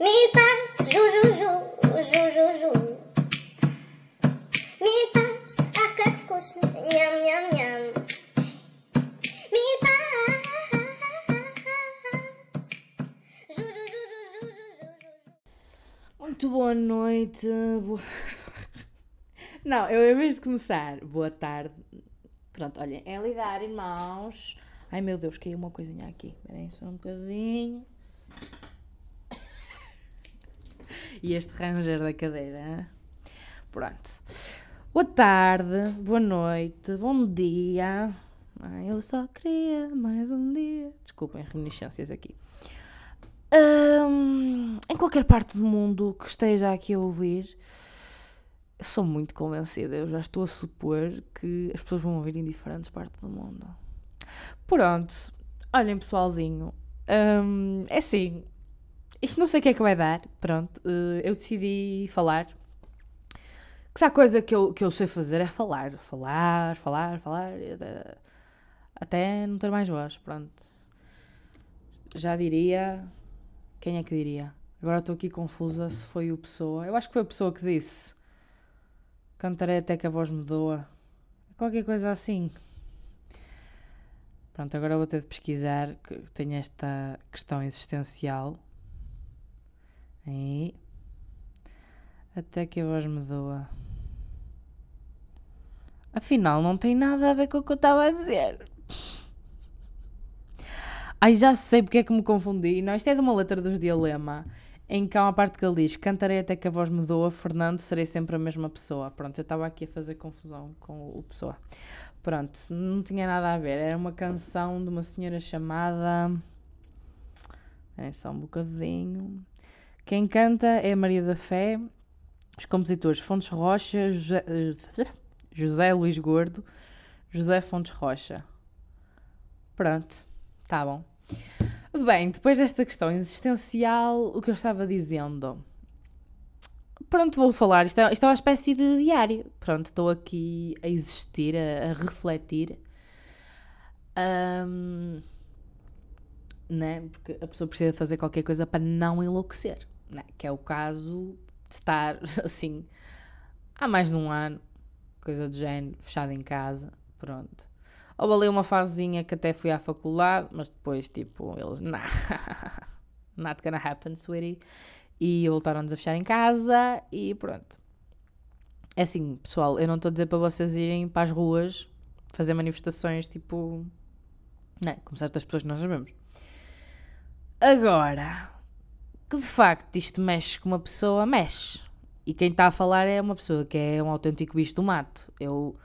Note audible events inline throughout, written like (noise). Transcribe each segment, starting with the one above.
Mi pa, ju ju ju, ju ju ju. Mi pa, ach как вкусно, ням ням ням. Mi pa. Muito boa noite. Não, eu em vez de começar, boa tarde. Pronto, olha, é lidar, irmãos. Ai meu Deus, caiu uma coisinha aqui. Espera só um bocadinho. E este ranger da cadeira. Pronto. Boa tarde, boa noite, bom dia. Ai, eu só queria mais um dia. Desculpem, reminiscências aqui. Hum, em qualquer parte do mundo que esteja aqui a ouvir, sou muito convencida. Eu já estou a supor que as pessoas vão ouvir em diferentes partes do mundo. Pronto, olhem, pessoalzinho. hum, é assim, isto não sei o que é que vai dar. Pronto, eh, eu decidi falar. Que se há coisa que eu, que eu sei fazer é falar. Falar, falar, falar. e Até, até não ter mais voz. Pronto. Já diria. Quem é que diria? Agora estou aqui confusa se foi o Pessoa. Eu acho que foi a Pessoa que disse. Cantarei até que a voz me doa. Qualquer coisa assim. Pronto, agora vou ter de pesquisar que tenho esta questão existencial. Aí. Até que a voz me doa. Afinal, não tem nada a ver com o que eu estava a dizer. Ai, já sei porque é que me confundi. Não, isto é de uma letra dos Dilema, em que há uma parte que ele diz: Cantarei até que a voz me doa, Fernando, serei sempre a mesma pessoa. Pronto, eu estava aqui a fazer confusão com o pessoa. Pronto, não tinha nada a ver. Era uma canção de uma senhora chamada. É só um bocadinho. Quem canta é Maria da Fé. Os compositores Fontes Rocha, José, eh, José Luís Gordo, José Fontes Rocha. Pronto, tá bom. Bem, depois desta questão existencial, o que eu estava dizendo? Pronto, vou falar. Isto é, isto é uma espécie de diário. Pronto, estou aqui a existir, a, a refletir. Ahm, né? Porque a pessoa precisa fazer qualquer coisa para não enlouquecer, né? Que é o caso de estar (laughs) assim há mais de um ano, coisa do género, fechado em casa. Pronto. Houve ali uma fasezinha que até fui à faculdade, mas depois, tipo, eles, nah, (laughs) not gonna happen, sweetie. E voltaram-nos a fechar em casa e pronto. É assim, pessoal, eu não estou a dizer para vocês irem para as ruas fazer manifestações, tipo, né, como certas pessoas que nós sabemos. Agora, que de facto isto mexe com uma pessoa, mexe. E quem está a falar é uma pessoa que é um autêntico bicho do mato. Eu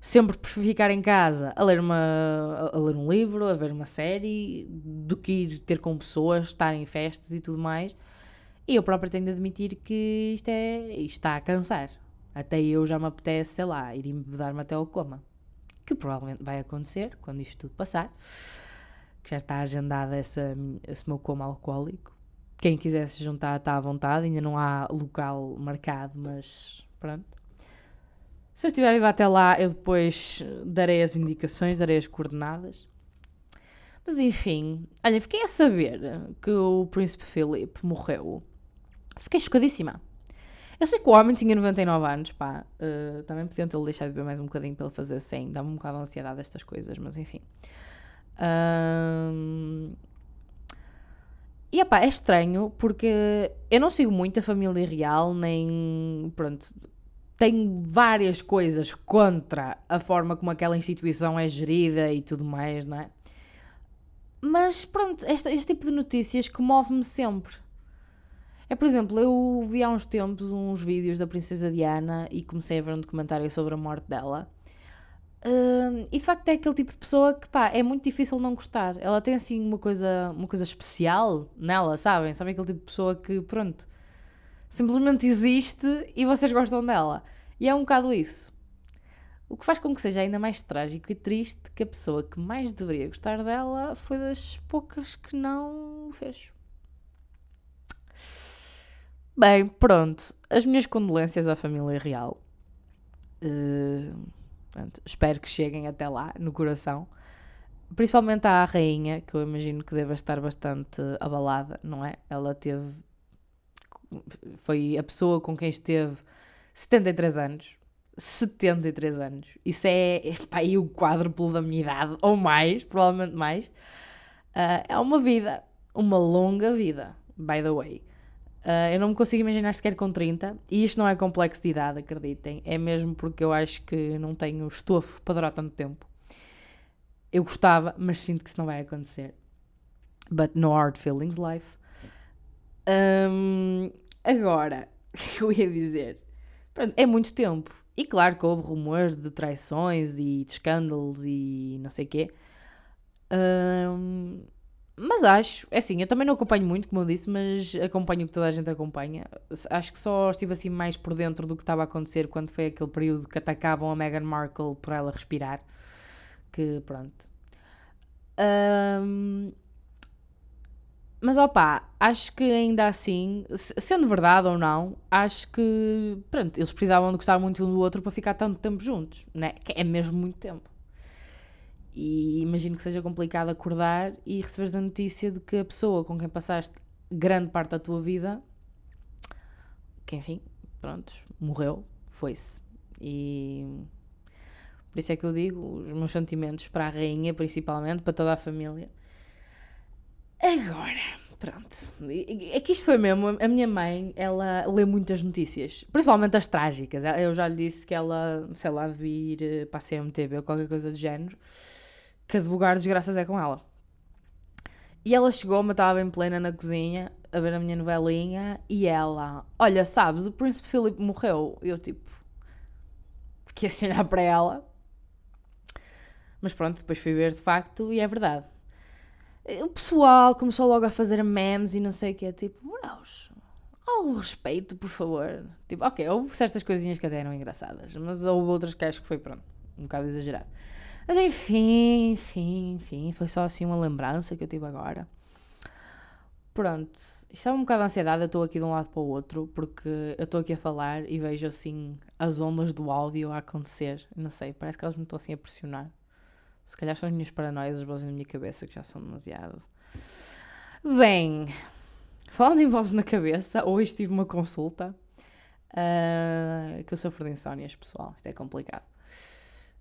sempre prefiro ficar em casa a ler, uma, a ler um livro, a ver uma série, do que ir ter com pessoas, estar em festas e tudo mais. E eu própria tenho de admitir que isto, é, isto está a cansar. Até eu já me apetece, sei lá, ir embebedar-me até ao coma. Que provavelmente vai acontecer quando isto tudo passar. Que já está agendada essa, esse meu coma alcoólico. Quem quiser se juntar está à vontade, ainda não há local marcado, mas pronto. Se eu estiver viva até lá, eu depois darei as indicações, darei as coordenadas. Mas enfim, olha, fiquei a saber que o Príncipe Philip morreu. Fiquei chocadíssima. Eu sei que o homem tinha 99 anos, pá. eh, também podiam ter deixado de beber mais um bocadinho para ele fazer 100. Dá-me um bocado de ansiedade estas coisas, mas enfim. Ahm, E epá, é estranho porque eu não sigo muito a família real, nem. Pronto. Tenho várias coisas contra a forma como aquela instituição é gerida e tudo mais, não é? Mas pronto, este, este tipo de notícias comove-me sempre. É, por exemplo, eu vi há uns tempos uns vídeos da Princesa Diana e comecei a ver um documentário sobre a morte dela. Hum, e de facto é aquele tipo de pessoa que pá, é muito difícil não gostar. Ela tem assim uma coisa, uma coisa especial nela, sabem? Sabem aquele tipo de pessoa que, pronto, simplesmente existe e vocês gostam dela. E é um bocado isso. O que faz com que seja ainda mais trágico e triste que a pessoa que mais deveria gostar dela foi das poucas que não fez. Bem, pronto. As minhas condolências à família real. Eh, portanto, espero que cheguem até lá, no coração. Principalmente à rainha, que eu imagino que deva estar bastante abalada, não é? Ela teve Foi a pessoa com quem esteve 73 anos. 73 anos. Isso é, pá, aí o quádruplo da minha idade, ou mais, provavelmente mais. Ah, é uma vida, uma longa vida, by the way. Ah, eu não me consigo imaginar sequer com 30, e isto não é complexo de idade, acreditem. É mesmo porque eu acho que não tenho estofo para durar tanto tempo. Eu gostava, mas sinto que isso não vai acontecer. But no hard feelings, life. Hum, agora, (laughs) o que eu ia dizer? Pronto, é muito tempo. E claro que houve rumores de traições e de escândalos e não sei o quê. Hum, mas acho, é assim, eu também não acompanho muito, como eu disse, mas acompanho o que toda a gente acompanha. Acho que só estive assim mais por dentro do que estava a acontecer quando foi aquele período que atacavam a Meghan Markle por ela respirar. Que pronto. Hum, mas opá, acho que ainda assim, se- sendo verdade ou não, acho que pronto, eles precisavam de gostar muito um do outro para ficar tanto tempo juntos, né? Que é mesmo muito tempo. E imagino que seja complicado acordar e receberes a notícia de que a pessoa com quem passaste grande parte da tua vida, que enfim, pronto, morreu, foi-se. E por isso é que eu digo os meus sentimentos para a rainha, principalmente, para toda a família. Agora, pronto. É que isto foi mesmo. A minha mãe, ela lê muitas notícias, principalmente as trágicas. Eu já lhe disse que ela, sei lá, devia ir eh, para a CMTV ou qualquer coisa do género, que advogar desgraças é com ela. E ela chegou-me, estava bem plena na cozinha, a ver a minha novelinha, e ela, olha, sabes, o Príncipe Filipe morreu. Eu, tipo, fiquei assim olhar para ela. Mas pronto, depois fui ver de facto, e é verdade. O pessoal começou logo a fazer memes e não sei o que tipo, bros, algum respeito, por favor. Tipo, ok, houve certas coisinhas que até eram engraçadas, mas houve outras que acho que foi, pronto, um bocado exagerado. Mas enfim, enfim, enfim, foi só assim uma lembrança que eu tive agora. Pronto, estava um bocado de ansiedade, eu estou aqui de um lado para o outro, porque eu estou aqui a falar e vejo assim as ondas do áudio a acontecer. Não sei, parece que elas me estão assim a pressionar. Se calhar são as minhas paranoias, as vozes na minha cabeça que já são demasiado. Bem, falando em vozes na cabeça, hoje tive uma consulta ah, que eu sofro de insónias, pessoal. Isto é complicado.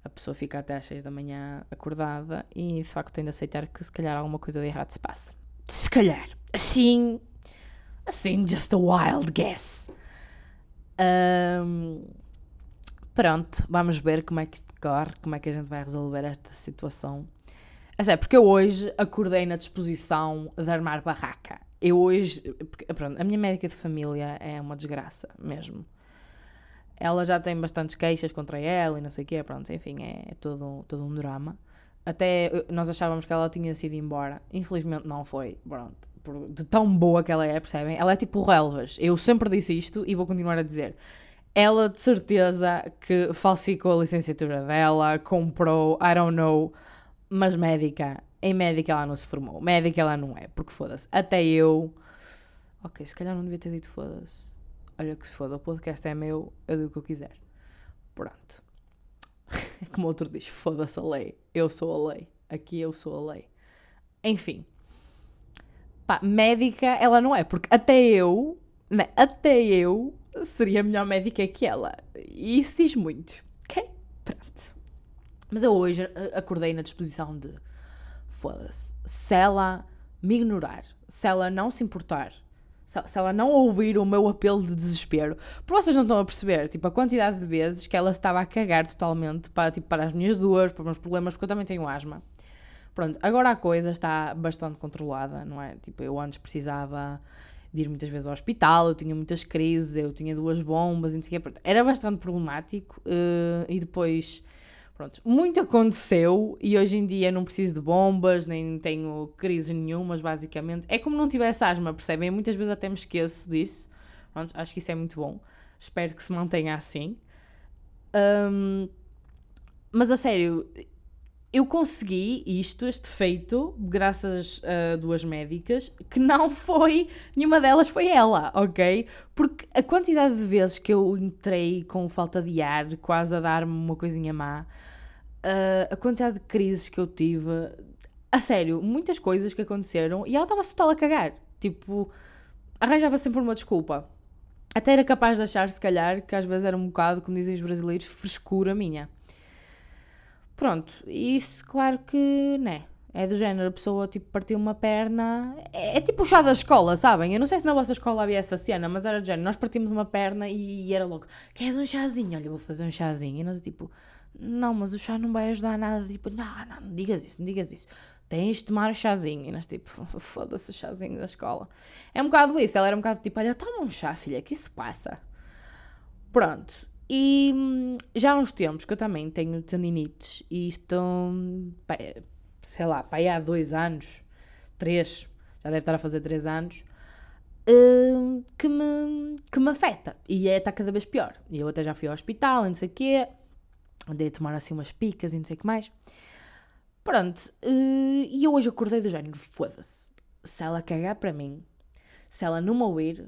A pessoa fica até às 6 da manhã acordada e de facto tem de aceitar que se calhar alguma coisa de errado se passa. Se calhar. Assim. Assim, just a wild guess. Ahm, pronto, vamos ver como é que isto corre, como é que a gente vai resolver esta situação. É porque eu hoje acordei na disposição de armar barraca. Eu hoje. porque, pronto, a minha médica de família é uma desgraça mesmo. Ela já tem bastantes queixas contra ela e não sei o quê, pronto, enfim, é todo, todo um drama. Até nós achávamos que ela tinha sido embora. Infelizmente não foi, pronto. por- De tão boa que ela é, percebem? Ela é tipo relvas. Eu sempre disse isto e vou continuar a dizer. Ela de certeza que falsificou a licenciatura dela, comprou, I don't know, mas médica, em médica ela não se formou. Médica ela não é, porque foda-se. Até eu. Ok, se calhar não devia ter dito foda-se. Olha que se foda, o podcast é meu, eu digo o que eu quiser. Pronto. (laughs) Como outro diz: foda-se a lei, eu sou a lei. Aqui eu sou a lei. Enfim. Pá, médica ela não é, porque até eu, né, até eu seria melhor médica que ela. E isso diz muito. Ok? Pronto. Mas eu hoje eh, acordei na disposição de foda-se. Se ela me ignorar, se ela não se importar, se ela não ouvir o meu apelo de desespero, porque vocês não estão a perceber, tipo, a quantidade de vezes que ela estava a cagar totalmente para, tipo, para as minhas dores, para os meus problemas, porque eu também tenho asma. Pronto, agora a coisa está bastante controlada, não é? Tipo, eu antes precisava de ir muitas vezes ao hospital, eu tinha muitas crises, eu tinha duas bombas, não sei o quê. Era bastante problemático eh, e depois, pronto, muito aconteceu e hoje em dia não preciso de bombas, nem tenho crises nenhumas, basicamente. É como não tivesse asma, percebem? Muitas vezes até me esqueço disso. Pronto, acho que isso é muito bom. Espero que se mantenha assim. Ahm, mas a sério, eu consegui isto, este feito, graças a duas médicas, que não (laughs) foi, nenhuma delas foi ela, ok? Porque a quantidade de vezes que eu entrei com falta de ar, quase a dar-me uma coisinha má, ah, a quantidade de crises que eu tive, a sério, muitas coisas que aconteceram e ela estava-se total a cagar. Tipo, arranjava sempre uma desculpa. Até era capaz de achar, se calhar, que às vezes era um bocado, como dizem os brasileiros, frescura minha. Pronto, isso, claro que, né? É do género, a pessoa tipo partiu uma perna. É, é tipo o chá da escola, sabem? Eu não sei se na vossa escola havia essa cena, mas era do género. Nós partimos uma perna e, e era logo: Queres um chazinho? Olha, vou fazer um chazinho. E nós, tipo, não, mas o chá não vai ajudar nada. Tipo, não, não, não digas isso, não digas isso. Tens de tomar o chazinho. E nós, tipo, (laughs) foda-se o chazinho da escola. É um bocado isso. Ela era um bocado tipo: Olha, toma um chá, filha, que isso passa? Pronto. E hum, já há uns tempos que eu também tenho tendinites e estão sei lá, aí há dois anos, três, já deve estar a fazer três anos, uh, que, me, que me afeta. E é, está cada vez pior. E eu até já fui ao hospital, não sei o quê, andei tomar assim umas picas e não sei o que mais. Pronto, uh, e eu hoje acordei do género, foda-se. Se ela cagar para mim, se ela não me ouvir,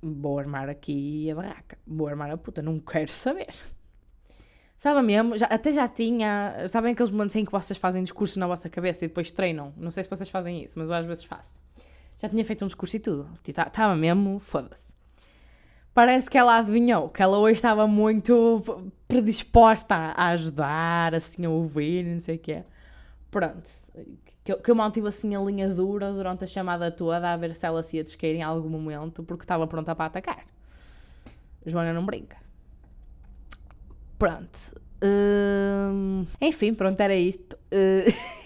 vou armar aqui a barraca, vou armar a puta, não quero saber. Sabe mesmo? Já, até já tinha. Sabem aqueles momentos em que vocês fazem discurso na vossa cabeça e depois treinam? Não sei se vocês fazem isso, mas eu às vezes faço. Já tinha feito um discurso e tudo. Estava tá, mesmo, foda-se. Parece que ela adivinhou, que ela hoje estava muito predisposta a ajudar, assim, a ouvir, não sei o quê. Pronto. Que eu, que eu mantive assim a linha dura durante a chamada toda, a ver se ela se ia descair em algum momento, porque estava pronta para atacar. Joana não brinca. Pronto. Hum, enfim, pronto, era isto. Uh, (laughs)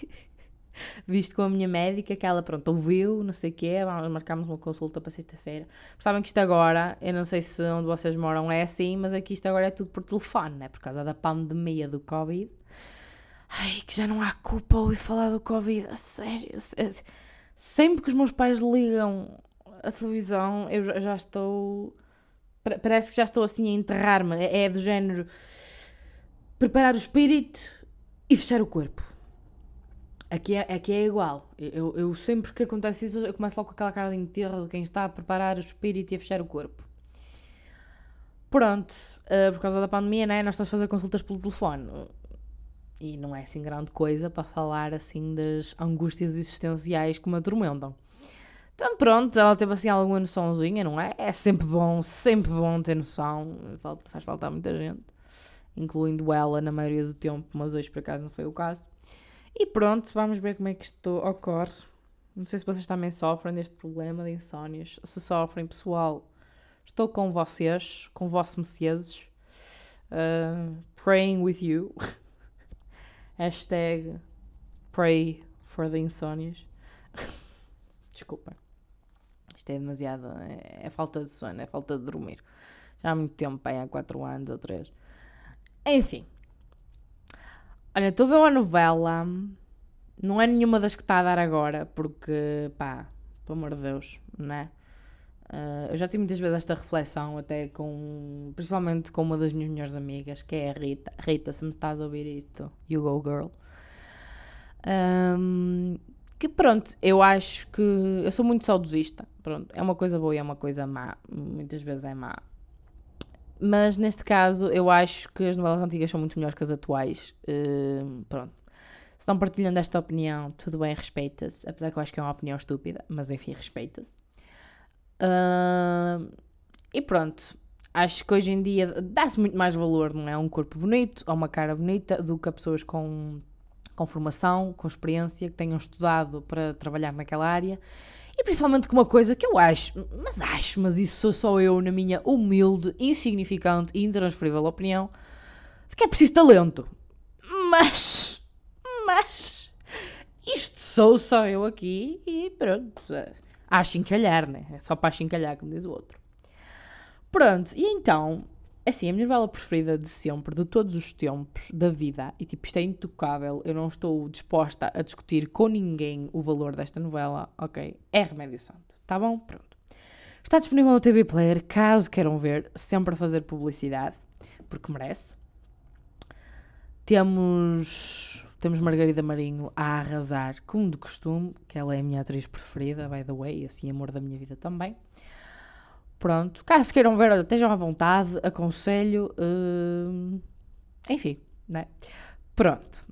visto com a minha médica, que ela, pronto, ouviu, não sei o quê, marcámos uma consulta para sexta-feira. Sabem que isto agora, eu não sei se onde vocês moram é assim, mas aqui isto agora é tudo por telefone, né? Por causa da pandemia do Covid. Ai, que já não há culpa ouvir falar do Covid, a sério. Sempre que os meus pais ligam a televisão, eu já estou. Parece que já estou assim a enterrar-me. É, é do género preparar o espírito e fechar o corpo. Aqui é, aqui é igual. Eu, eu sempre que acontece isso, eu começo logo com aquela cara de enterro de quem está a preparar o espírito e a fechar o corpo. Pronto, uh, por causa da pandemia, né, nós estamos a fazer consultas pelo telefone. E não é assim grande coisa para falar assim das angústias existenciais que me atormentam. Então pronto, ela teve assim alguma noçãozinha, não é? É sempre bom, sempre bom ter noção. Faz faltar muita gente incluindo ela na maioria do tempo, mas hoje por acaso não foi o caso. E pronto, vamos ver como é que isto ocorre. Não sei se vocês também sofrem deste problema de insónias. Se sofrem, pessoal, estou com vocês, com vossos messias. Uh, praying with you. (laughs) Hashtag pray for the insónias. (laughs) Desculpa. Isto é demasiado. É, é, falta de sono, é falta de dormir. Já há muito tempo, há 4 anos ou 3. Enfim. Olha, estou a ver uma novela. Não é nenhuma das que está a dar agora, porque, pá, pelo amor de Deus, né? Uh, eu já tive muitas vezes esta reflexão, até com. principalmente com uma das minhas melhores amigas, que é a Rita. Rita, se me estás a ouvir isto, you go girl. Um, que pronto, eu acho que. Eu sou muito saudosista. Pronto, é uma coisa boa e é uma coisa má. Muitas vezes é má. Mas neste caso, eu acho que as novelas antigas são muito melhores que as atuais. Uh, pronto. Se não partilham desta opinião, tudo bem, respeita-se. Apesar que eu acho que é uma opinião estúpida, mas enfim, respeita-se. Uh, e pronto. Acho que hoje em dia dá-se muito mais valor, não é? A um corpo bonito, a uma cara bonita, do que a pessoas com, com formação, com experiência, que tenham estudado para trabalhar naquela área e principalmente com uma coisa que eu acho, mas acho, mas isso sou só eu na minha humilde, insignificante e intransferível opinião, de que é preciso talento. Mas, mas, isto sou só eu aqui e pronto. Acho encalhar, né? É só para encalhar, como diz o outro. Pronto, e então, assim, a minha novela preferida de sempre, de todos os tempos da vida, e tipo, isto é intocável, eu não estou disposta a discutir com ninguém o valor desta novela, ok? É Remédio Santo, tá bom? Pronto. Está disponível no TV Player, caso queiram ver, sempre a fazer publicidade, porque merece. Temos, temos Margarida Marinho a arrasar, como de costume, que ela é a minha atriz preferida, by the way, assim, amor da minha vida também. Pronto. Caso queiram ver, estejam à vontade, aconselho. Uh, enfim, né? Pronto.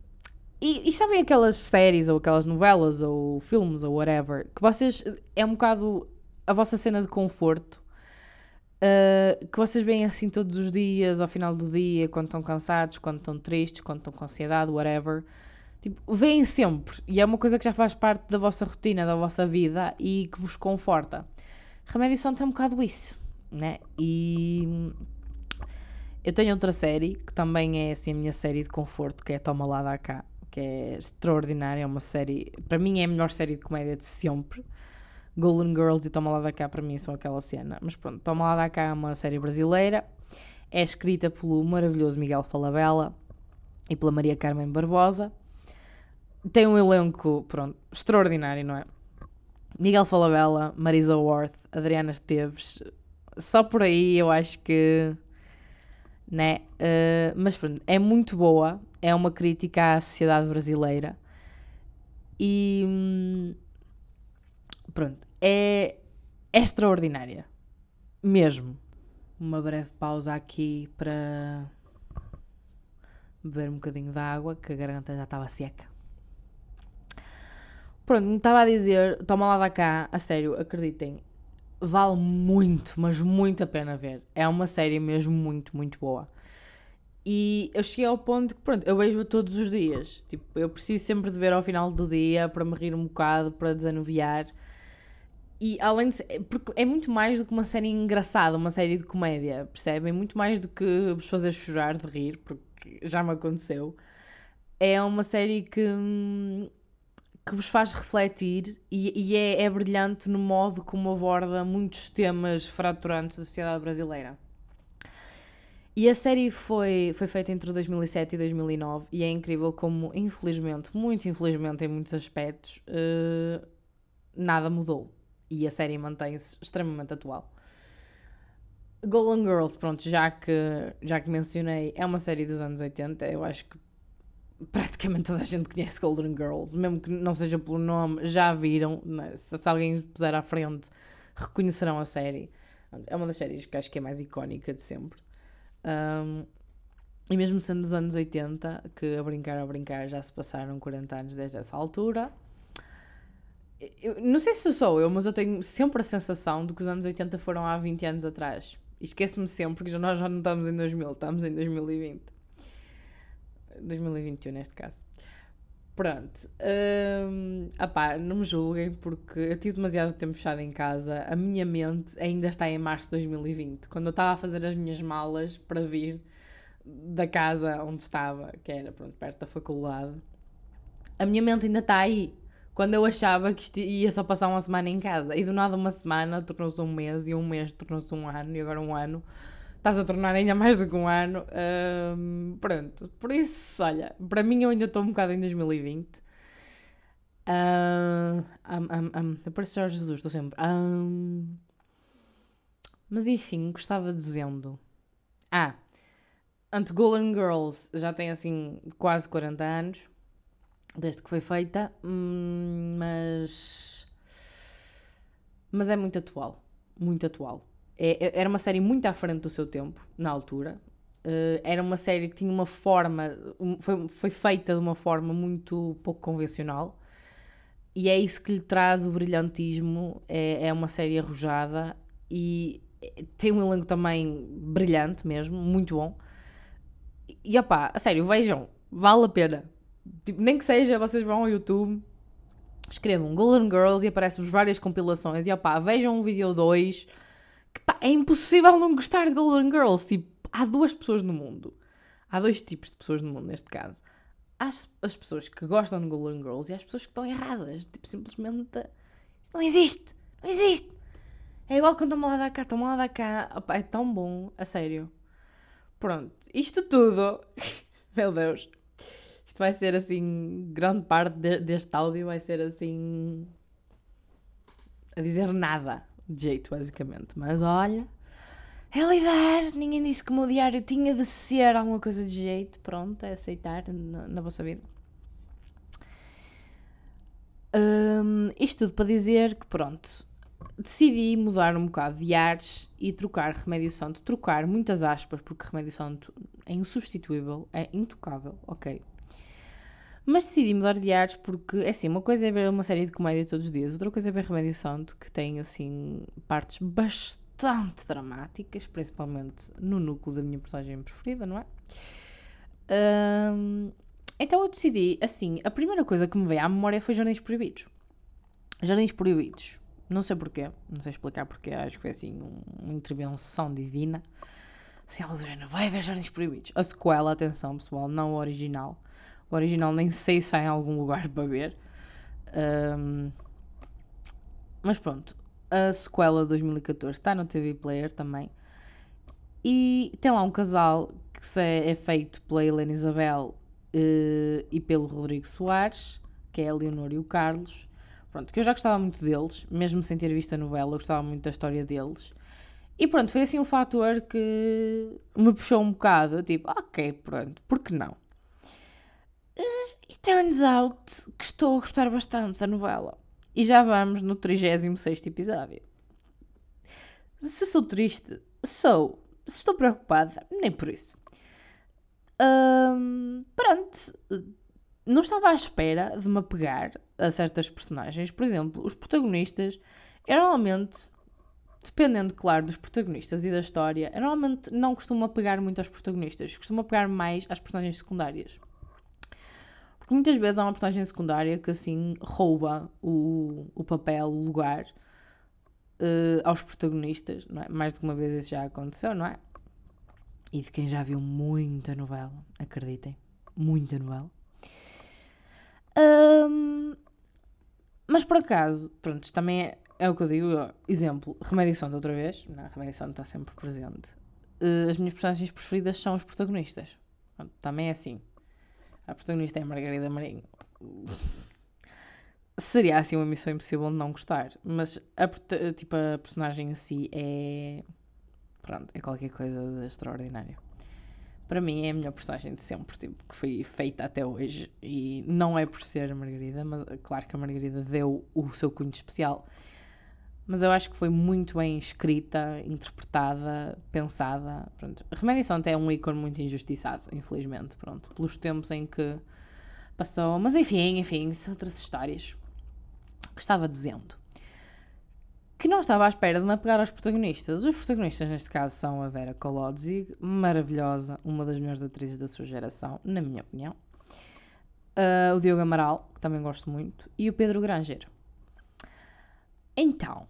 E, e, sabem aquelas séries ou aquelas novelas ou filmes ou whatever que vocês. É um bocado a vossa cena de conforto. uh, que vocês veem assim todos os dias, ao final do dia, quando estão cansados, quando estão tristes, quando estão com ansiedade, whatever. Tipo, veem sempre. E é uma coisa que já faz parte da vossa rotina, da vossa vida e que vos conforta. Remédio Santo é um bocado isso, né? E eu tenho outra série que também é assim a minha série de conforto, que é Toma Lá da Cá, que é extraordinária, é uma série, para mim é a melhor série de comédia de sempre. Golden Girls e Toma Lá da Cá para mim são aquela cena. Mas pronto, Toma Lá da Cá é uma série brasileira, é escrita pelo maravilhoso Miguel Falabella e pela Maria Carmen Barbosa. Tem um elenco, pronto, extraordinário, não é? Miguel Falabella, Marisa Worth, Adriana Esteves. Só por aí eu acho que né? Uh, mas pronto, é muito boa, é uma crítica à sociedade brasileira e hum, pronto, é, é extraordinária, mesmo. Uma breve pausa aqui para beber um bocadinho de água, que a garganta já estava seca. Pronto, me estava a dizer, toma lá da cá, a sério, acreditem, vale muito, mas muito a pena ver. É uma série mesmo muito, muito boa. E eu cheguei ao ponto que, pronto, eu vejo-a todos os dias. Tipo, eu preciso sempre de ver ao final do dia para me rir um bocado, para desanuviar. E além de porque é muito mais do que uma série engraçada, uma série de comédia, percebem? Muito mais do que vos fazer chorar de rir, porque já me aconteceu. É uma série que, hum, que vos faz refletir e, e é, é, brilhante no modo como aborda muitos temas fraturantes da sociedade brasileira. E a série foi, foi feita entre 2007 e 2009 e é incrível como, infelizmente, muito infelizmente em muitos aspectos, uh, nada mudou. E a série mantém-se extremamente atual. Golden Girls, pronto, já que, já que mencionei, é uma série dos anos 80, eu acho que praticamente toda a gente conhece Golden Girls, mesmo que não seja pelo nome, já viram. Né? Se, se alguém puser à frente, reconhecerão a série. É uma das séries que acho que é mais icónica de sempre. Um, e mesmo sendo dos anos 80, que a brincar, a brincar, já se passaram 40 anos desde essa altura. Eu, não sei se sou eu, mas eu tenho sempre a sensação de que os anos 80 foram há 20 anos atrás. E esqueço-me sempre que nós já não estamos em 2000, estamos em 2020. 2021 neste caso. Pronto. Um, apá, não me julguem porque eu tive demasiado tempo fechado em casa. A minha mente ainda está em março de 2020. Quando eu estava a fazer as minhas malas para vir da casa onde estava, que era pronto, perto da faculdade, a minha mente ainda está aí. Quando eu achava que isto ia só passar uma semana em casa. E do nada uma semana tornou-se um mês e um mês tornou-se um ano e agora um ano estás a tornar ainda mais do que um ano. Um, pronto, por isso, olha, para mim eu ainda estou um bocado em 2020. Um, um, um, eu Jorge Jesus, estou sempre. Um, mas enfim, gostava dizendo. Ah, Ante Girls já tem assim quase 40 anos, desde que foi feita, hum, mas. Mas é muito atual. Muito atual. É, é, era uma série muito à frente do seu tempo, na altura. Uh, era uma série que tinha uma forma, um, foi, foi feita de uma forma muito pouco convencional. E é isso que lhe traz o brilhantismo. É, é uma série arrojada e tem um elenco também brilhante mesmo, muito bom. E opá, a sério, vejam, vale a pena. Nem que seja, vocês vão ao YouTube, escrevam Golden Girls e aparecem-vos várias compilações. E opá, vejam o vídeo 2 pá, é impossível não gostar de Golden Girls. Tipo, há duas pessoas no mundo. Há dois tipos de pessoas no mundo, neste caso. Há as, as pessoas que gostam de Golden Girls e há as pessoas que estão erradas. Tipo, simplesmente. Isso não existe! Não existe! É igual quando estão lá da cá, estão lá da cá. Opa, é tão bom, a sério. Pronto, isto tudo. (laughs) Meu Deus. Isto vai ser assim. Grande parte de, deste áudio vai ser assim. A dizer nada de jeito, basicamente. Mas olha, é lidar. Ninguém disse que o meu diário tinha de ser alguma coisa de jeito. Pronto, é aceitar na, na vossa vida. Um, isto tudo para dizer que, pronto, decidi mudar um bocado de ares e trocar Remédio Santo. Trocar muitas aspas, porque Remédio Santo é insubstituível, é intocável, ok? Mas decidi mudar de ares porque, é assim, uma coisa é ver uma série de comédia todos os dias, outra coisa é ver Remédio Santo, que tem, assim, partes bastante dramáticas, principalmente no núcleo da minha personagem preferida, não é? Ahm, então eu decidi, assim, a primeira coisa que me veio à memória foi Jardins Proibidos. Jardins Proibidos. Não sei porquê, não sei explicar porquê, acho que foi assim um- uma intervenção divina. Assim, algo do género, vai ver Jardins Proibidos. A sequela, atenção pessoal, não o original. O original nem sei se há em algum lugar para ver. Ahm, mas pronto, a sequela de 2014 está no TV Player também. E tem lá um casal que é, é feito pela Helena Isabel eh, e pelo Rodrigo Soares, que é a Leonor e o Carlos. Pronto, que eu já gostava muito deles, mesmo sem ter visto a novela, eu gostava muito da história deles. E pronto, foi assim um fator que me puxou um bocado. Tipo, ok, pronto, por que não? E turns out que estou a gostar bastante da novela. E já vamos no 36 episódio. Se sou triste, sou. Se estou preocupada, nem por isso. Ahm, pronto. Não estava à espera de me apegar a certas personagens. Por exemplo, os protagonistas, eu normalmente, dependendo, claro, dos protagonistas e da história, eu normalmente não costumo apegar muito aos protagonistas. Costumo apegar mais às personagens secundárias. Porque muitas vezes há uma personagem secundária que assim rouba o, o papel, o lugar eh, aos protagonistas, não é? Mais de uma vez isso já aconteceu, não é? E de quem já viu muita novela, acreditem, muita novela. Ahm, mas por acaso, pronto, também é, é o que eu digo. Exemplo, Remédio Santo outra vez, não, é? Remédio Santo está sempre presente. Eh, as minhas personagens preferidas são os protagonistas. Pronto, também é assim. A protagonista é Margarida Marinho. Seria assim uma missão impossível de não gostar. Mas a, tipo, a personagem em si é. Pronto, é qualquer coisa de extraordinário. Para mim é a melhor personagem de sempre, tipo, que foi feita até hoje. E não é por ser a Margarida, mas claro que a Margarida deu o seu cunho especial. Mas eu acho que foi muito bem escrita, interpretada, pensada. Pronto. Remédio Santo é um ícone muito injustiçado, infelizmente, pronto, pelos tempos em que passou. Mas enfim, enfim, outras histórias. Que estava dizendo? Que não estava à espera de me apegar aos protagonistas. Os protagonistas, neste caso, são a Vera Kolodzig, maravilhosa, uma das melhores atrizes da sua geração, na minha opinião. Ah, o Diogo Amaral, que também gosto muito, e o Pedro Granger. Então,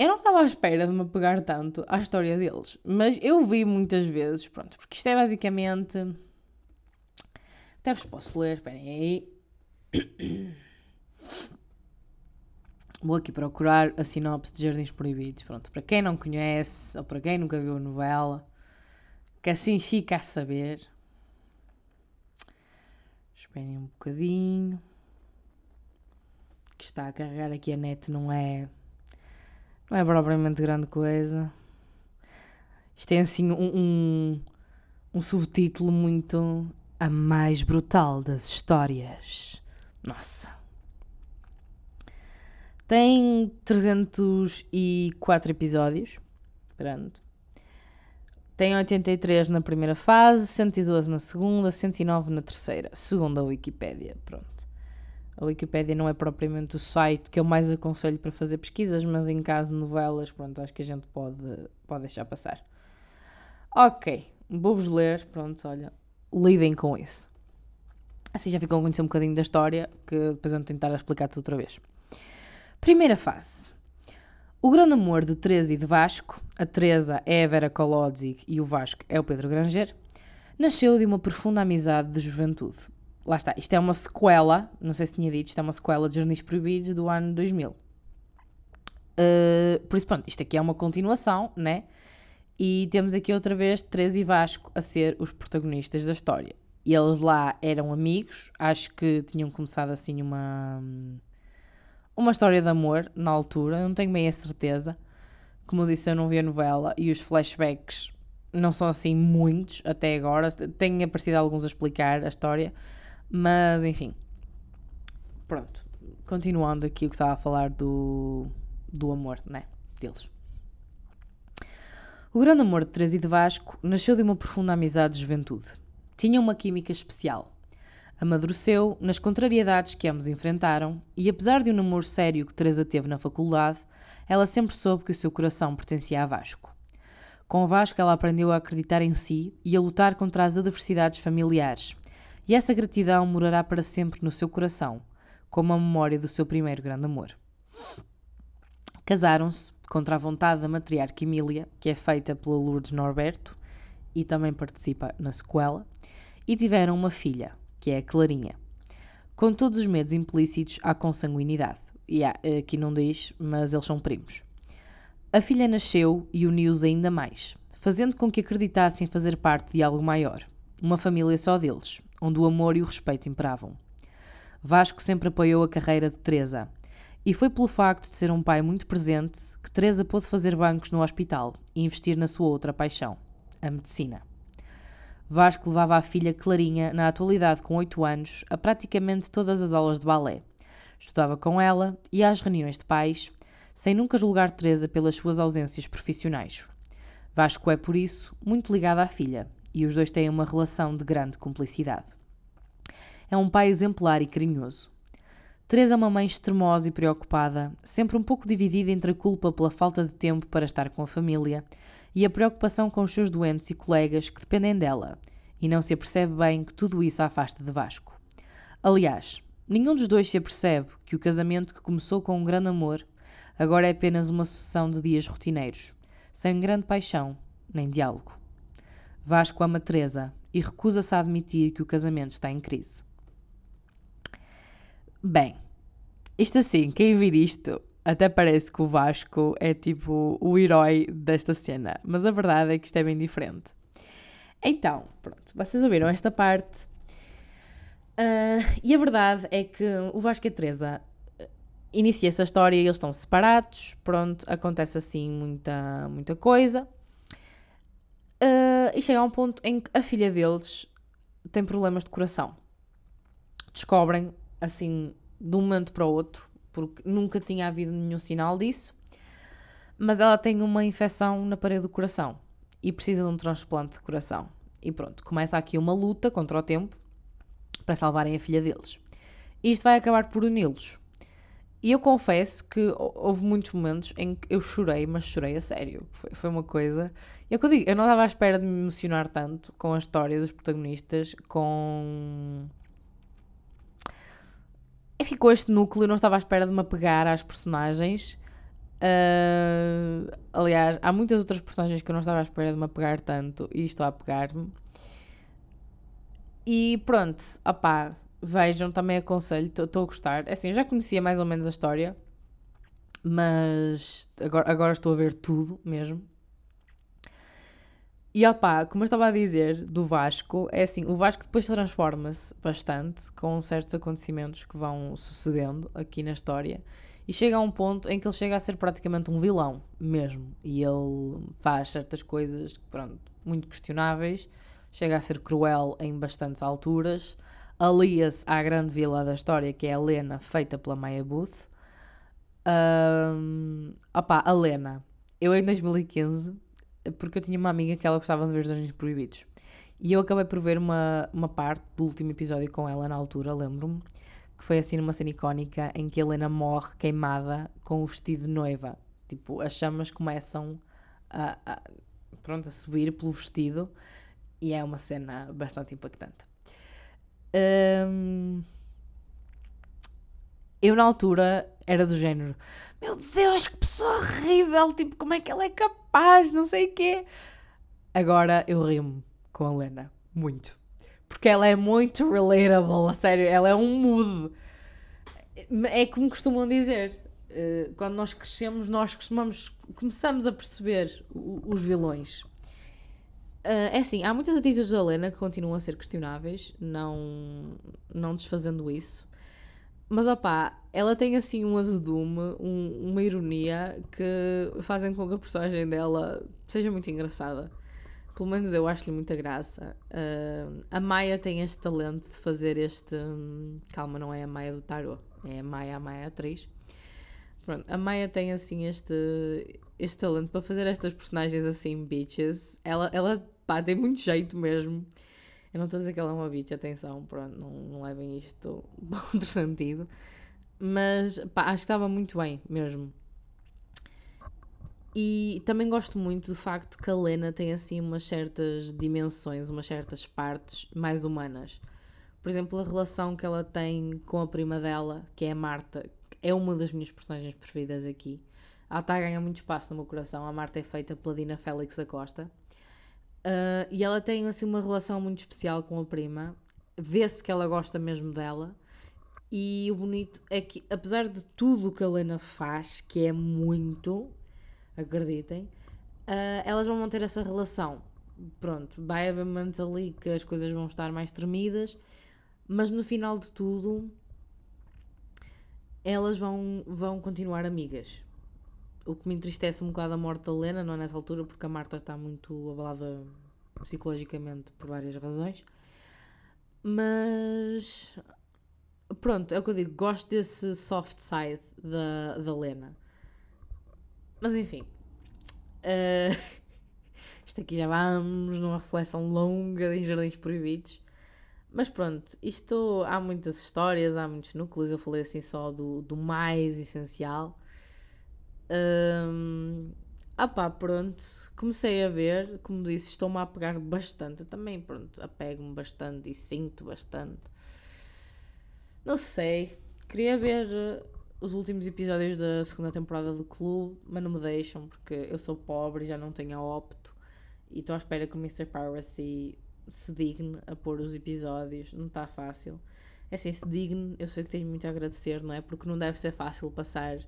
eu não estava à espera de me apegar tanto à história deles, mas eu vi muitas vezes, pronto, porque isto é basicamente. Até vos posso ler, esperem aí. Vou aqui procurar a sinopse de Jardins Proibidos. Pronto, para quem não conhece ou para quem nunca viu a novela, que assim fica a saber. Esperem um bocadinho. Que está a carregar aqui a net, não é. Não é propriamente grande coisa. Isto tem assim um, um, um subtítulo muito. A mais brutal das histórias. Nossa. Tem 304 episódios. Pronto. Tem 83 na primeira fase, 112 na segunda, 109 na terceira. Segundo a Wikipédia. Pronto. A Wikipédia não é propriamente o site que eu mais aconselho para fazer pesquisas, mas em caso de novelas, pronto, acho que a gente pode, pode deixar passar. Ok, vou-vos ler, pronto, olha, lidem com isso. Assim já ficam a conhecer um bocadinho da história, que depois vou tentar explicar tudo outra vez. Primeira fase. O grande amor de Teresa e de Vasco, a Teresa é a Vera Kolodzig e o Vasco é o Pedro Granger, nasceu de uma profunda amizade de juventude. Lá está, isto é uma sequela, não sei se tinha dito, isto é uma sequela de Jardins Proibidos do ano 2000. Uh, por isso, pronto, isto aqui é uma continuação, né? E temos aqui outra vez Teresa e Vasco a ser os protagonistas da história. E eles lá eram amigos, acho que tinham começado assim uma uma história de amor na altura, não tenho bem a certeza. Como eu disse, eu não vi a novela e os flashbacks não são assim muitos até agora. Têm aparecido alguns a explicar a história, mas enfim. Pronto. Continuando aqui o que estava a falar do, do amor, né? Deles. O grande amor de Teresa e de Vasco nasceu de uma profunda amizade de juventude. Tinham uma química especial. Amadureceu nas contrariedades que ambos enfrentaram e, apesar de um namoro sério que Teresa teve na faculdade, ela sempre soube que o seu coração pertencia a Vasco. Com Vasco, ela aprendeu a acreditar em si e a lutar contra as adversidades familiares. E essa gratidão morará para sempre no seu coração, como a memória do seu primeiro grande amor. Casaram-se contra a vontade da matriarca Emília, que é feita pela Lourdes Norberto e também participa na sequela, e tiveram uma filha, que é a Clarinha. Com todos os medos implícitos, há consanguinidade. E há, aqui não diz, mas eles são primos. A filha nasceu e uniu-os ainda mais, fazendo com que acreditassem fazer parte de algo maior, uma família só deles, onde o amor e o respeito imperavam. Vasco sempre apoiou a carreira de Teresa, e foi pelo facto de ser um pai muito presente que Teresa pôde fazer bancos no hospital e investir na sua outra paixão, a medicina. Vasco levava a filha Clarinha, na atualidade com 8 anos, a praticamente todas as aulas de balé. Estudava com ela e às reuniões de pais, sem nunca julgar Teresa pelas suas ausências profissionais. Vasco é, por isso, muito ligado à filha e os dois têm uma relação de grande cumplicidade. É um pai exemplar e carinhoso. Teresa é uma mãe extremosa e preocupada, sempre um pouco dividida entre a culpa pela falta de tempo para estar com a família e a preocupação com os seus doentes e colegas que dependem dela, e não se apercebe bem que tudo isso a afasta de Vasco. Aliás, nenhum dos dois se apercebe que o casamento que começou com um grande amor agora é apenas uma sucessão de dias rotineiros, sem grande paixão nem diálogo. Vasco ama Teresa e recusa-se a admitir que o casamento está em crise. Bem, isto assim, quem vir isto até parece que o Vasco é tipo o herói desta cena, mas a verdade é que isto é bem diferente. Então, pronto, vocês ouviram esta parte. Uh, e a verdade é que o Vasco e a Teresa uh, inicia essa história e eles estão separados. Pronto, acontece assim muita, muita coisa. Uh, e chega a um ponto em que a filha deles tem problemas de coração. Descobrem, assim, de um momento para o outro, porque nunca tinha havido nenhum sinal disso. Mas ela tem uma infecção na parede do coração e precisa de um transplante de coração. E pronto, começa aqui uma luta contra o tempo para salvarem a filha deles. E isto vai acabar por uni-los. E eu confesso que houve muitos momentos em que eu chorei, mas chorei a sério. Foi, foi uma coisa. É o que eu digo, eu não estava à espera de me emocionar tanto com a história dos protagonistas, com ficou este núcleo, não estava à espera de me apegar às personagens. Uh, aliás, há muitas outras personagens que eu não estava à espera de me apegar tanto e estou a apegar-me. E pronto, opá, vejam, também aconselho, estou a gostar. É assim, eu já conhecia mais ou menos a história, mas agora, agora estou a ver tudo mesmo. E opá, como eu estava a dizer do Vasco, é assim, o Vasco depois transforma-se bastante com certos acontecimentos que vão sucedendo aqui na história e chega a um ponto em que ele chega a ser praticamente um vilão mesmo. E ele faz certas coisas, pronto, muito questionáveis, chega a ser cruel em bastantes alturas, alia-se à grande vilã da história que é a Lena, feita pela Maya Booth. Um, opá, a Lena, eu em 2015 porque eu tinha uma amiga que ela gostava de ver os Anjos Proibidos. E eu acabei por ver uma, uma parte do último episódio com ela na altura, lembro-me, que foi assim numa cena icónica em que Helena morre queimada com o vestido de noiva. Tipo, as chamas começam a, a, pronto, a subir pelo vestido e é uma cena bastante impactante. Um, eu na altura era do género meu Deus, que pessoa horrível, tipo, como é que ela é capaz, não sei o quê. Agora eu rimo com a Lena, muito. Porque ela é muito relatable, a sério, ela é um mood. É como costumam dizer, eh, quando nós crescemos, nós costumamos, começamos a perceber os vilões. Eh, é assim, há muitas atitudes da Lena que continuam a ser questionáveis, não, não desfazendo isso. Mas opá, ela tem assim um azedume, um, uma ironia que fazem com que a personagem dela seja muito engraçada. Pelo menos eu acho-lhe muita graça. Uh, a Maia tem este talento de fazer este. Um, calma, não é a Maia do Tarot, é a Maia, a Maia atriz. Pronto, a Maia tem assim este, este talento para fazer estas personagens assim, bitches. Ela, ela pá, tem muito jeito mesmo. Eu não estou a dizer que ela é uma bitch, atenção, pronto, não, não levem isto (laughs) para outro sentido. Mas pá, acho que estava muito bem mesmo. E também gosto muito do facto que a Lena tem assim umas certas dimensões, umas certas partes mais humanas. Por exemplo, a relação que ela tem com a prima dela, que é a Marta, é uma das minhas personagens preferidas aqui. Ela está a ganhar muito espaço no meu coração. A Marta é feita pela Dina Félix Acosta. Uh, e ela tem assim uma relação muito especial com a prima. Vê-se que ela gosta mesmo dela. E o bonito é que, apesar de tudo o que a Lena faz, que é muito, acreditem, uh, elas vão manter essa relação. Pronto, vai haver momentos ali que as coisas vão estar mais tremidas, mas no final de tudo, elas vão, vão continuar amigas. O que me entristece um bocado a morte da Lena, não é nessa altura, porque a Marta está muito abalada psicologicamente por várias razões. Mas pronto, é o que eu digo, gosto desse soft side da, da Lena. Mas enfim. Uh, (laughs) isto aqui já vamos numa reflexão longa de Jardins Proibidos. Mas pronto, isto há muitas histórias, há muitos núcleos. Eu falei assim só do, do mais essencial. Ah pá, pronto. Comecei a ver, como disse, estou-me a apegar bastante. Eu também, pronto, apego-me bastante e sinto bastante. Não sei. Queria ver eh, os últimos episódios da segunda temporada do clube, mas não me deixam porque eu sou pobre e já não tenho a opto. E estou à espera que o Mr. Piracy se digne a pôr os episódios. Não está fácil. É assim, se digne, eu sei que tenho muito a agradecer, não é? Porque não deve ser fácil passar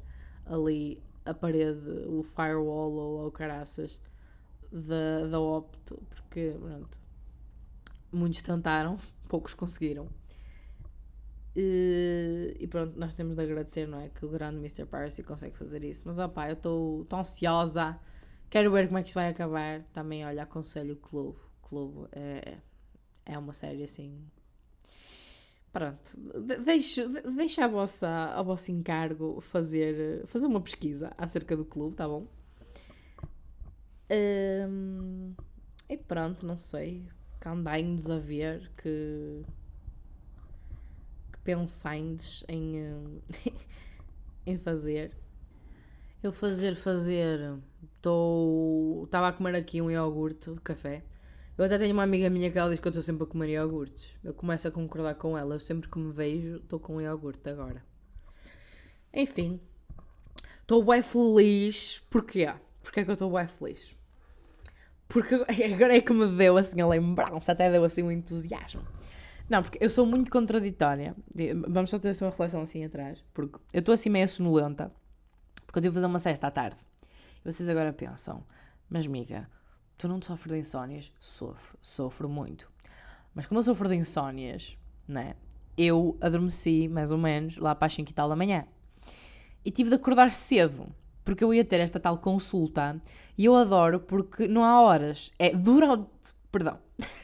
ali a parede, o firewall ou o caraças da, da Opto, porque pronto, muitos tentaram, (laughs) poucos conseguiram. E, e, pronto, nós temos de agradecer, não é? Que o grande Mr. Parsi consegue fazer isso. Mas opá, eu estou tão ansiosa, quero ver como é que isto vai acabar. Também, olha, aconselho o Clube. Clube é, é uma série assim. Pronto, deixo, deixo a, vossa, a vosso encargo fazer, fazer uma pesquisa acerca do clube, tá bom? Um, e pronto, não sei. Candai-nos a ver que pensaindes em, eh, (laughs) em fazer. Eu fazer, fazer. Estou. Estava a comer aqui um iogurte de café. Eu até tenho uma amiga minha que ela diz que eu estou sempre a comer iogurtes. Eu começo a concordar com ela. Eu sempre que me vejo, estou com um iogurte agora. Enfim. Estou bem feliz. Porquê? Porquê é que eu estou bem feliz? Porque (laughs) agora é que me deu assim a lembrança, até deu assim um entusiasmo. Não, porque eu sou muito contraditória. Vamos só ter assim uma reflexão assim atrás. Porque eu estou assim meio sonolenta. Porque eu tive a fazer uma cesta à tarde. E vocês agora pensam, mas amiga, tu não sofres de insónias? Sofro, sofro muito. Mas como eu sofro de insónias, né? Eu adormeci mais ou menos lá para as 5 e tal da manhã. E tive de acordar cedo. Porque eu ia ter esta tal consulta. E eu adoro porque não há horas. É durante. Perdão (laughs)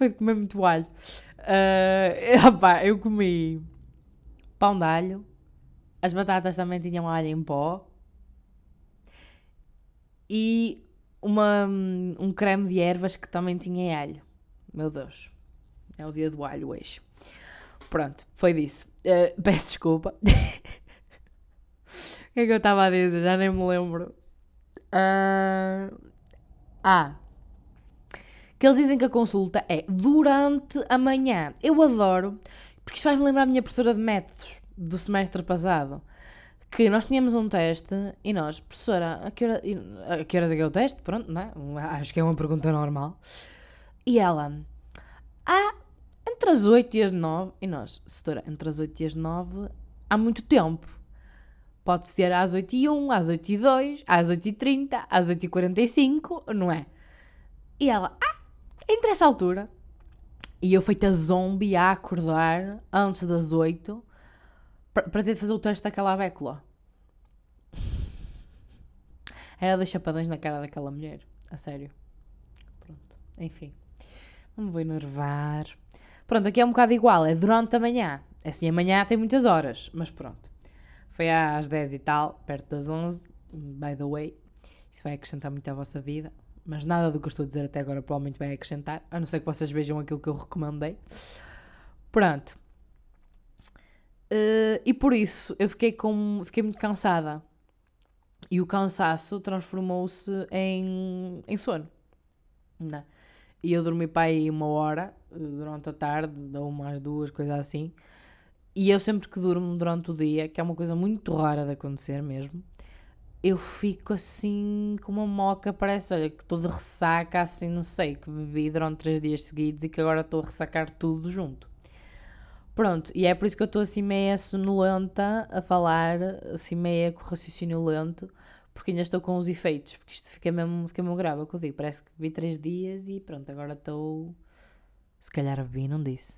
foi de comer muito alho. Uh, (laughs) opa, eu comi pão de alho, as batatas também tinham alho em pó e uma, um creme de ervas que também tinha alho. Meu Deus, é o dia do alho hoje. Pronto, foi disso. Uh, (laughs) peço desculpa. (laughs) o que é que eu estava a dizer? Já nem me lembro. Uh... Ah, que eles dizem que a consulta é durante a manhã. Eu adoro, porque isto faz-me lembrar a minha professora de métodos do semestre passado. Que nós tínhamos um teste e nós, professora, a que, hora, a que horas é que é o teste? Pronto, não é? Acho que é uma pergunta normal. E ela, ah, entre as 8 e as 9. E nós, setora, entre as 8 e as 9 há muito tempo. Pode ser às 8 e 1, às 8 e 2, às 8 e 30, às 8 e 45, não é? E ela, ah, entre essa altura, e eu feita zombie a acordar antes das 8 para ter de fazer o teste daquela bécula. Era dois chapadões na cara daquela mulher. A sério. Pronto. Enfim. Não me vou enervar. Pronto, aqui é um bocado igual. É durante a manhã. É assim, amanhã tem muitas horas. Mas pronto. Foi às 10 e tal, perto das 11. By the way. Isso vai acrescentar muito à vossa vida mas nada do que eu estou a dizer até agora provavelmente vai acrescentar, a não ser que vocês vejam aquilo que eu recomendei. Pronto. Uh, e por isso eu fiquei, com, fiquei muito cansada. E o cansaço transformou-se em, em sono. Né? E eu dormi para aí uma hora eh, durante a tarde, ou umas duas, coisas assim. E eu sempre que durmo durante o dia, que é uma coisa muito rara de acontecer mesmo, eu fico assim com uma moca, parece, olha, que estou de ressaca, assim, não sei, que bebi durante três dias seguidos e que agora estou a ressacar tudo junto. Pronto, e é por isso que eu estou assim meia sonolenta a falar, assim meia com raciocínio lento, porque ainda estou com os efeitos, porque isto fica mesmo, fica mesmo grave, é o que eu digo, parece que bebi três dias e pronto, agora estou... Se calhar bebi, não disse.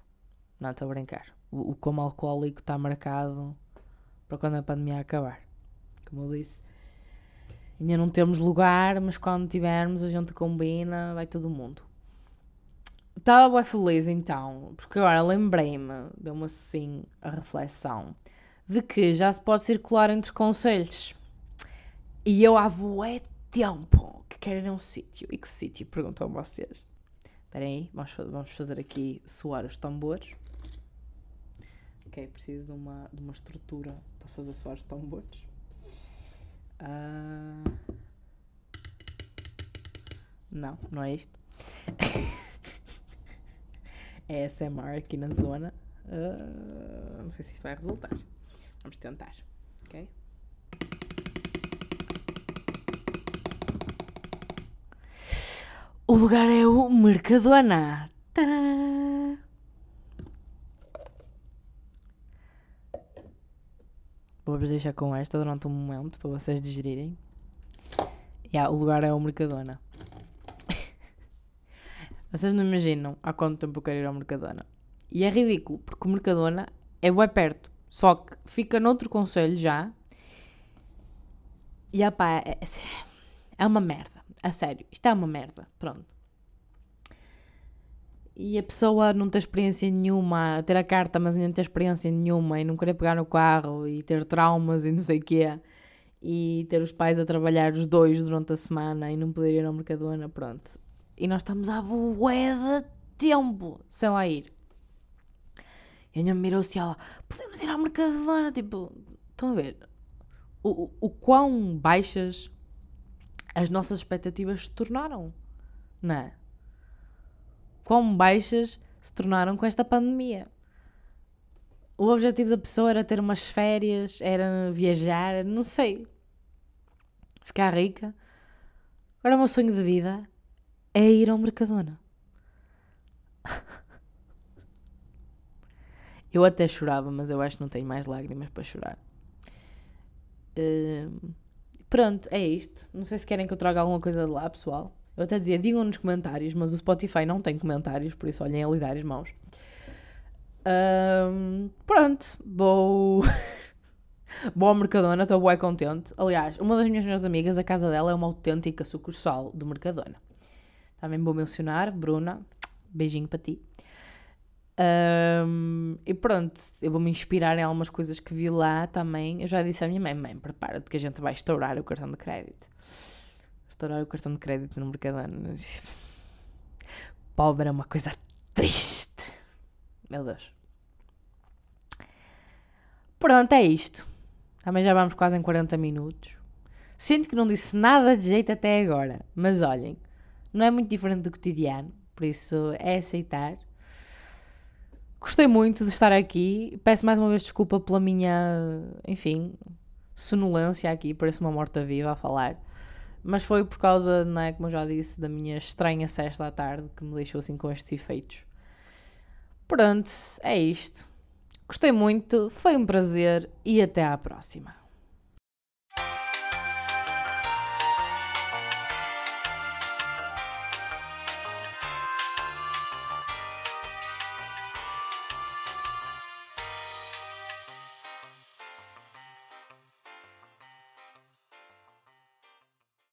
Não, estou a brincar. O, o como alcoólico está marcado para quando a pandemia acabar. Como eu disse, ainda não temos lugar, mas quando tivermos a gente combina, vai todo mundo. Estava bem feliz então, porque agora lembrei-me, deu-me assim a reflexão, de que já se pode circular entre conselhos. E eu há bué tempo que quero ir a um sítio. E que sítio? Perguntam vocês. Espera aí, vamos, fazer aqui soar os tambores. Ok, preciso de uma, de uma estrutura para fazer soar os tambores. Ah, Não, não é isto. (laughs) é SMR aqui na zona. Ah, Não sei se isto vai resultar. Vamos tentar. Ok? O lugar é o Mercadona. Tadá! Vou-vos deixar com esta durante um momento para vocês digerirem. Yeah, o lugar é o Mercadona. Vocês não imaginam há quanto tempo eu quero ir ao Mercadona. E é ridículo, porque o Mercadona é bem perto. Só que fica noutro conselho já. E opá, é, é uma merda. A sério, isto é uma merda. Pronto. E a pessoa não ter experiência nenhuma, ter a carta, mas não ter experiência nenhuma, e não querer pegar no carro, e ter traumas e não sei o quê, e ter os pais a trabalhar os dois durante a semana e não poder ir ao Mercadona, pronto. E nós estamos à bué de tempo sem lá ir. E a minha me mirou assim, ela, podemos ir ao Mercadona, tipo, estão a ver? O, o, o quão baixas as nossas expectativas se tornaram, não é? Quão baixas se tornaram com esta pandemia. O objetivo da pessoa era ter umas férias, era viajar, não sei. Ficar rica. Agora o meu sonho de vida é ir ao Mercadona. (laughs) Eu até chorava, mas eu acho que não tenho mais lágrimas para chorar. Hum, pronto, é isto. Não sei se querem que eu traga alguma coisa de lá, pessoal. Eu até dizia, digam nos comentários, mas o Spotify não tem comentários, por isso olhem a lidar as mãos. Hum, pronto, vou. (laughs) vou Mercadona, estou bem contente. Aliás, uma das minhas melhores amigas, a casa dela é uma autêntica sucursal do Mercadona. Também vou mencionar, Bruna, beijinho para ti. Hum, e pronto, eu vou me inspirar em algumas coisas que vi lá também. Eu já disse à minha mãe: mãe, prepara-te que a gente vai estourar o cartão de crédito. Estourar o cartão de crédito no Mercadona. Pobre é uma coisa triste. Meu Deus. Pronto, é isto. Também já vamos quase em 40 minutos. Sinto que não disse nada de jeito até agora. Mas olhem, não é muito diferente do cotidiano. Por isso é aceitar. Gostei muito de estar aqui. Peço mais uma vez desculpa pela minha, enfim, sonolência aqui. Parece uma morta-viva a falar. Mas foi por causa, não é, como eu já disse, da minha estranha cesta à tarde que me deixou assim com estes efeitos. Pronto, é isto. Gostei muito, foi um prazer e até à próxima.